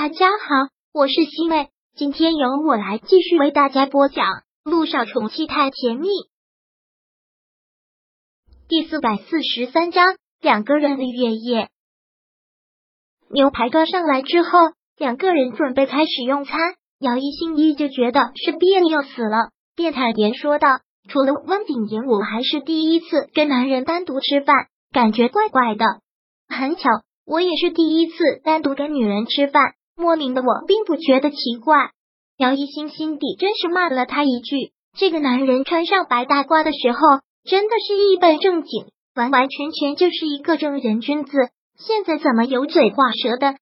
大家好，我是西妹，今天由我来继续为大家播讲《路上宠妻太甜蜜》第四百四十三章两个人的月夜。牛排端上来之后，两个人准备开始用餐。姚一心依旧觉得是别扭死了，便坦言说道：“除了温景言，我还是第一次跟男人单独吃饭，感觉怪怪的。很巧，我也是第一次单独跟女人吃饭。”莫名的，我并不觉得奇怪。姚一新心底真是骂了他一句：“这个男人穿上白大褂的时候，真的是一本正经，完完全全就是一个正人君子。现在怎么油嘴滑舌的？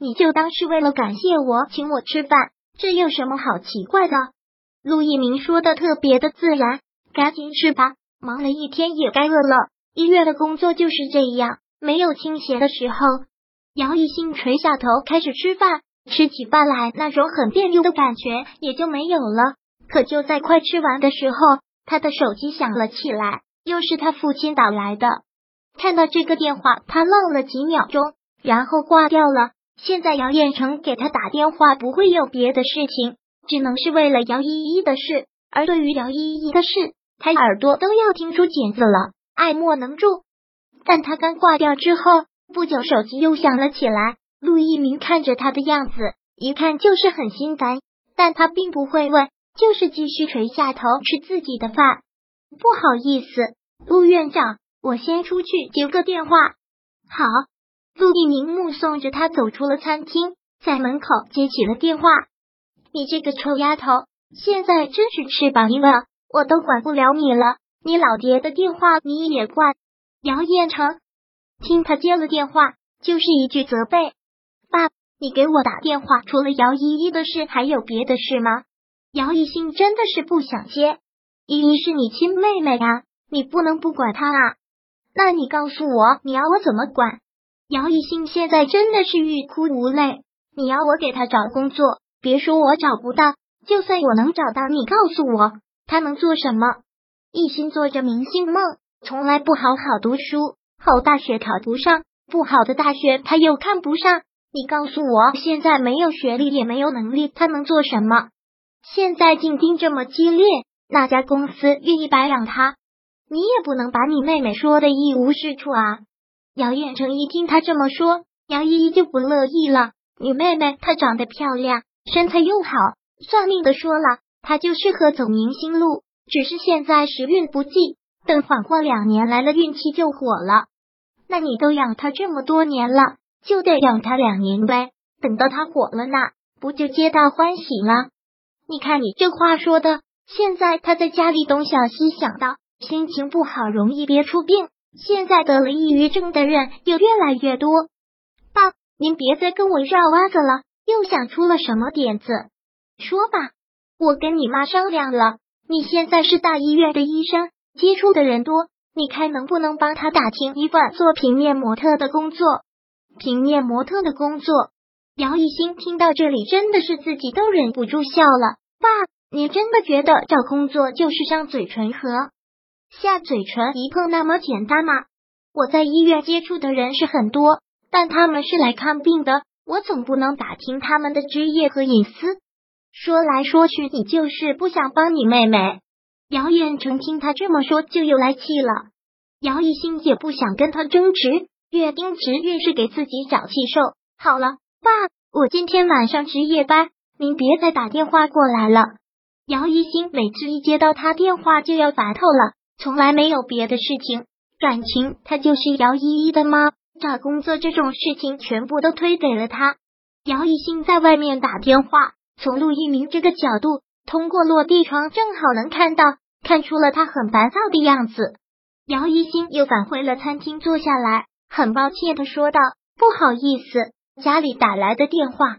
你就当是为了感谢我，请我吃饭，这有什么好奇怪的？”陆一鸣说的特别的自然：“赶紧吃吧，忙了一天也该饿了。医院的工作就是这样，没有清闲的时候。”姚一兴垂下头开始吃饭，吃起饭来那种很别扭的感觉也就没有了。可就在快吃完的时候，他的手机响了起来，又是他父亲打来的。看到这个电话，他愣了几秒钟，然后挂掉了。现在姚彦成给他打电话，不会有别的事情，只能是为了姚依依的事。而对于姚依依的事，他耳朵都要听出茧子了，爱莫能助。但他刚挂掉之后。不久，手机又响了起来。陆一鸣看着他的样子，一看就是很心烦，但他并不会问，就是继续垂下头吃自己的饭。不好意思，陆院长，我先出去接个电话。好，陆一鸣目送着他走出了餐厅，在门口接起了电话。你这个臭丫头，现在真是翅膀硬了，我都管不了你了。你老爹的电话你也挂？姚彦成。听他接了电话，就是一句责备：“爸，你给我打电话，除了姚依依的事，还有别的事吗？”姚一兴真的是不想接，依依是你亲妹妹啊，你不能不管她啊。那你告诉我，你要我怎么管？姚一兴现在真的是欲哭无泪。你要我给他找工作，别说我找不到，就算我能找到，你告诉我，他能做什么？一心做着明星梦，从来不好好读书。好大学考不上，不好的大学他又看不上。你告诉我，现在没有学历也没有能力，他能做什么？现在竞争这么激烈，那家公司愿意白养他？你也不能把你妹妹说的一无是处啊！姚远成一听他这么说，姚依依就不乐意了。你妹妹她长得漂亮，身材又好，算命的说了，她就适合走明星路。只是现在时运不济，等缓过两年来了，运气就火了。那你都养他这么多年了，就得养他两年呗。等到他火了呢，不就皆大欢喜了？你看你这话说的，现在他在家里东想西想的，心情不好，容易憋出病。现在得了抑郁症的人又越来越多。爸，您别再跟我绕弯子了，又想出了什么点子？说吧，我跟你妈商量了，你现在是大医院的医生，接触的人多。你看能不能帮他打听一份做平面模特的工作？平面模特的工作，姚一新听到这里，真的是自己都忍不住笑了。爸，你真的觉得找工作就是上嘴唇和下嘴唇一碰那么简单吗？我在医院接触的人是很多，但他们是来看病的，我总不能打听他们的职业和隐私。说来说去，你就是不想帮你妹妹。姚远成听他这么说，就又来气了。姚一心也不想跟他争执，越盯直越是给自己找气受。好了，爸，我今天晚上值夜班，您别再打电话过来了。姚一心每次一接到他电话就要烦透了，从来没有别的事情，感情他就是姚依依的妈，找工作这种事情全部都推给了他。姚一心在外面打电话，从陆一鸣这个角度。通过落地窗正好能看到，看出了他很烦躁的样子。姚一新又返回了餐厅，坐下来，很抱歉的说道：“不好意思，家里打来的电话。”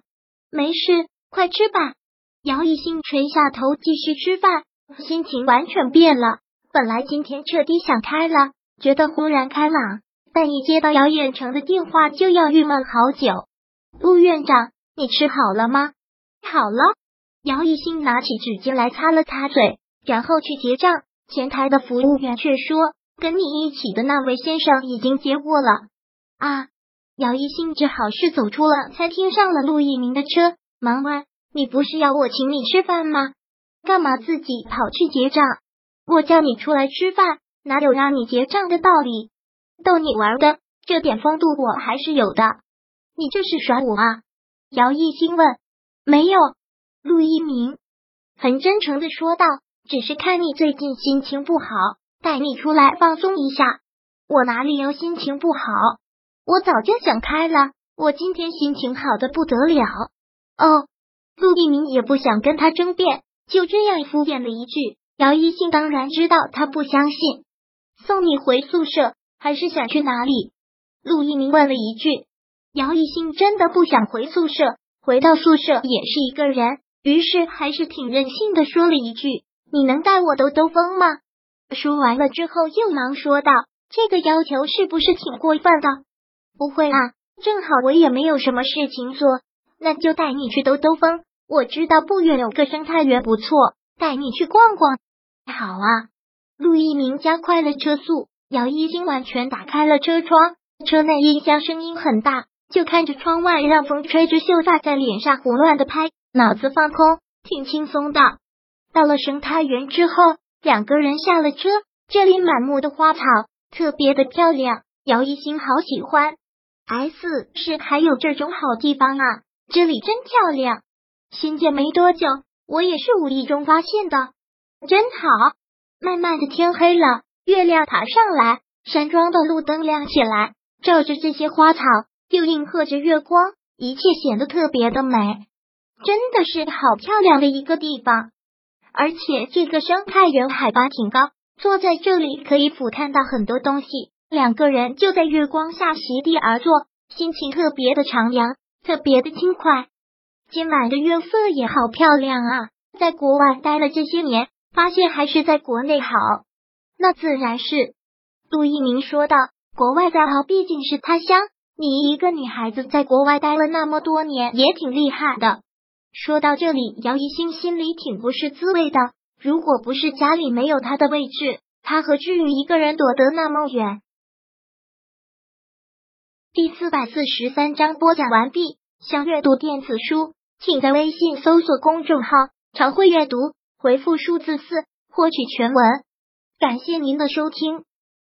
没事，快吃吧。姚一新垂下头继续吃饭，心情完全变了。本来今天彻底想开了，觉得豁然开朗，但一接到姚远成的电话，就要郁闷好久。陆院长，你吃好了吗？好了。姚一兴拿起纸巾来擦了擦嘴，然后去结账。前台的服务员却说：“跟你一起的那位先生已经结过了。”啊！姚一兴只好是走出了餐厅，上了陆一鸣的车，忙问：“你不是要我请你吃饭吗？干嘛自己跑去结账？我叫你出来吃饭，哪有让你结账的道理？逗你玩的，这点风度我还是有的。你这是耍我啊？”姚一兴问。没有，陆一鸣很真诚的说道：“只是看你最近心情不好，带你出来放松一下。我哪里有心情不好？我早就想开了，我今天心情好的不得了。”哦，陆一鸣也不想跟他争辩，就这样敷衍了一句。姚一兴当然知道他不相信，送你回宿舍还是想去哪里？陆一鸣问了一句。姚一兴真的不想回宿舍。回到宿舍也是一个人，于是还是挺任性的说了一句：“你能带我兜兜风吗？”说完了之后，又忙说道：“这个要求是不是挺过分的？”“不会啊，正好我也没有什么事情做，那就带你去兜兜风。我知道不远有个生态园不错，带你去逛逛。”“好啊！”陆一鸣加快了车速，姚一星完全打开了车窗，车内音箱声音很大。就看着窗外，让风吹着秀发在脸上胡乱的拍，脑子放空，挺轻松的。到了生态园之后，两个人下了车，这里满目的花草，特别的漂亮。姚一星好喜欢，S 是还有这种好地方啊，这里真漂亮。新建没多久，我也是无意中发现的，真好。慢慢的天黑了，月亮爬上来，山庄的路灯亮起来，照着这些花草。又应和着月光，一切显得特别的美，真的是好漂亮的一个地方。而且这个生态园海拔挺高，坐在这里可以俯瞰到很多东西。两个人就在月光下席地而坐，心情特别的徜徉，特别的轻快。今晚的月色也好漂亮啊！在国外待了这些年，发现还是在国内好。那自然是，杜一鸣说道：“国外再好，毕竟是他乡。”你一个女孩子在国外待了那么多年，也挺厉害的。说到这里，姚一星心里挺不是滋味的。如果不是家里没有他的位置，他何至于一个人躲得那么远？第四百四十三章播讲完毕。想阅读电子书，请在微信搜索公众号“常会阅读”，回复数字四获取全文。感谢您的收听。